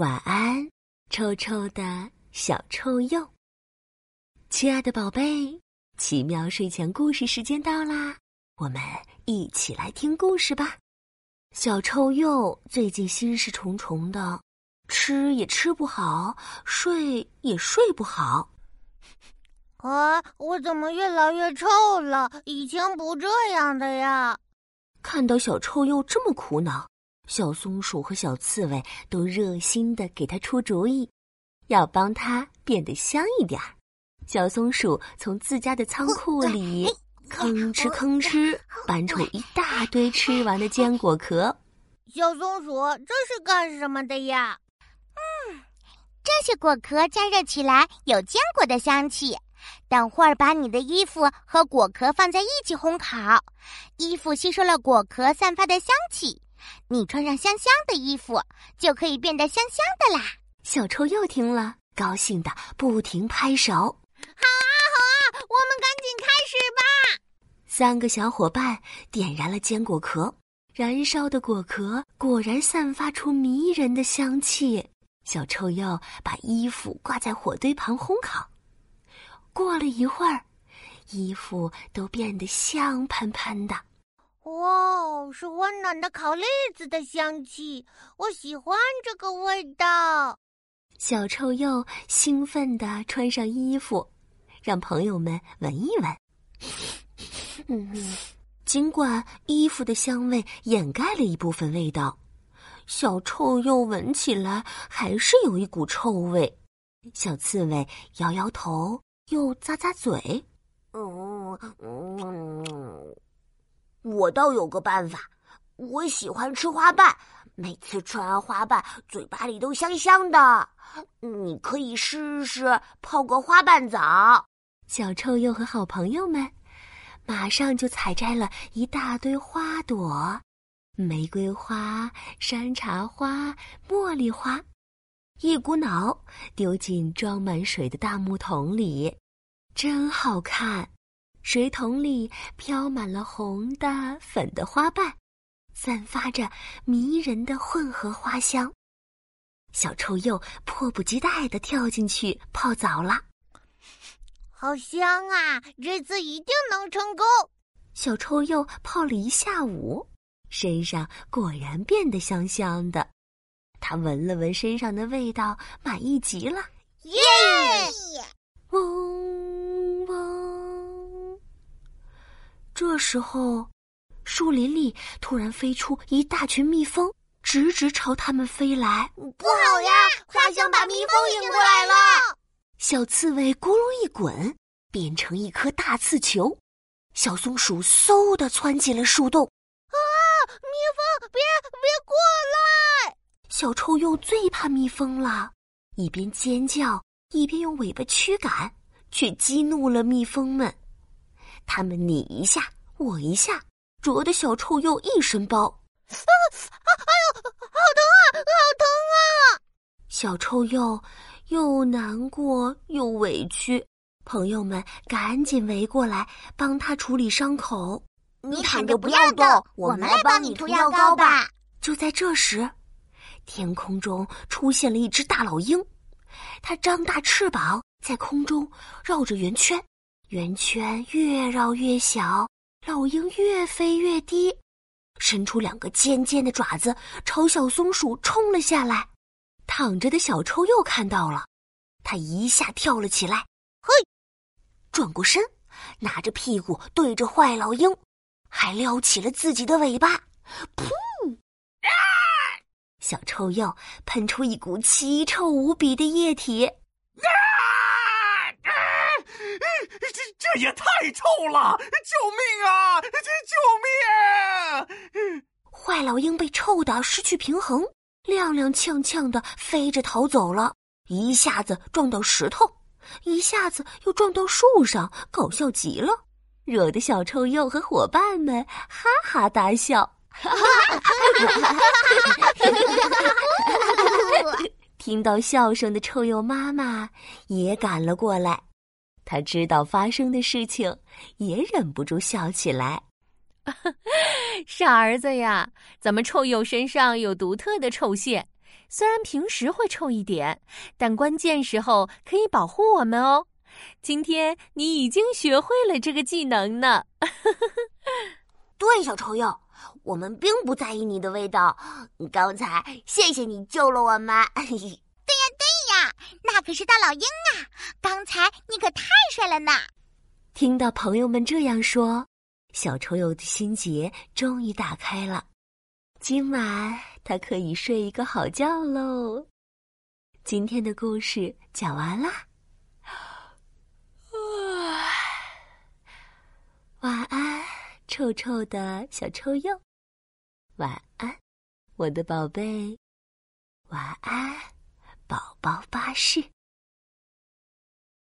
晚安，臭臭的小臭鼬。亲爱的宝贝，奇妙睡前故事时间到啦，我们一起来听故事吧。小臭鼬最近心事重重的，吃也吃不好，睡也睡不好。啊，我怎么越来越臭了？以前不这样的呀！看到小臭鼬这么苦恼。小松鼠和小刺猬都热心的给他出主意，要帮他变得香一点儿。小松鼠从自家的仓库里吭哧吭哧搬出一大堆吃完的坚果壳。小松鼠，这是干什么的呀？嗯，这些果壳加热起来有坚果的香气。等会儿把你的衣服和果壳放在一起烘烤，衣服吸收了果壳散发的香气。你穿上香香的衣服，就可以变得香香的啦！小臭鼬听了，高兴的不停拍手。好啊，好啊，我们赶紧开始吧！三个小伙伴点燃了坚果壳，燃烧的果壳果然散发出迷人的香气。小臭鼬把衣服挂在火堆旁烘烤，过了一会儿，衣服都变得香喷喷的。哇，是温暖的烤栗子的香气，我喜欢这个味道。小臭鼬兴奋地穿上衣服，让朋友们闻一闻。嗯，尽管衣服的香味掩盖了一部分味道，小臭鼬闻起来还是有一股臭味。小刺猬摇摇头，又咂咂嘴。嗯嗯。我倒有个办法，我喜欢吃花瓣，每次吃完花瓣，嘴巴里都香香的。你可以试试泡个花瓣澡。小臭鼬和好朋友们马上就采摘了一大堆花朵：玫瑰花、山茶花、茉莉花，一股脑丢进装满水的大木桶里，真好看。水桶里飘满了红的、粉的花瓣，散发着迷人的混合花香。小臭鼬迫不及待地跳进去泡澡了，好香啊！这次一定能成功。小臭鼬泡了一下午，身上果然变得香香的。他闻了闻身上的味道，满意极了。耶！嗡这时候，树林里突然飞出一大群蜜蜂，直直朝他们飞来。不好呀！花香把蜜蜂引过来了。小刺猬咕噜一滚，变成一颗大刺球。小松鼠嗖的窜进了树洞。啊！蜜蜂，别别过来！小臭鼬最怕蜜蜂了，一边尖叫，一边用尾巴驱赶，却激怒了蜜蜂们。他们你一下我一下，啄得小臭鼬一身包。啊！哎呦，好疼啊！好疼啊！小臭鼬又难过又委屈，朋友们赶紧围过来帮他处理伤口。你躺着不要动，我们来帮你涂药膏吧。就在这时，天空中出现了一只大老鹰，它张大翅膀在空中绕着圆圈。圆圈越绕越小，老鹰越飞越低，伸出两个尖尖的爪子朝小松鼠冲了下来。躺着的小臭鼬看到了，他一下跳了起来，嘿，转过身，拿着屁股对着坏老鹰，还撩起了自己的尾巴，噗！啊小臭鼬喷出一股奇臭无比的液体。啊这也太臭了！救命啊！这救命！坏老鹰被臭的失去平衡，踉踉跄跄的飞着逃走了，一下子撞到石头，一下子又撞到树上，搞笑极了，惹得小臭鼬和伙伴们哈哈大笑。哈哈哈哈哈哈听到笑声的臭鼬妈妈也赶了过来。他知道发生的事情，也忍不住笑起来。傻儿子呀，咱们臭鼬身上有独特的臭腺，虽然平时会臭一点，但关键时候可以保护我们哦。今天你已经学会了这个技能呢。对，小臭鼬，我们并不在意你的味道。刚才谢谢你救了我们。对呀，对呀，那可是大老鹰啊！刚才你可太帅了呢。听到朋友们这样说，小臭鼬的心结终于打开了。今晚他可以睡一个好觉喽。今天的故事讲完啦。晚安，臭臭的小臭鼬。晚安，我的宝贝。晚安，宝宝巴士。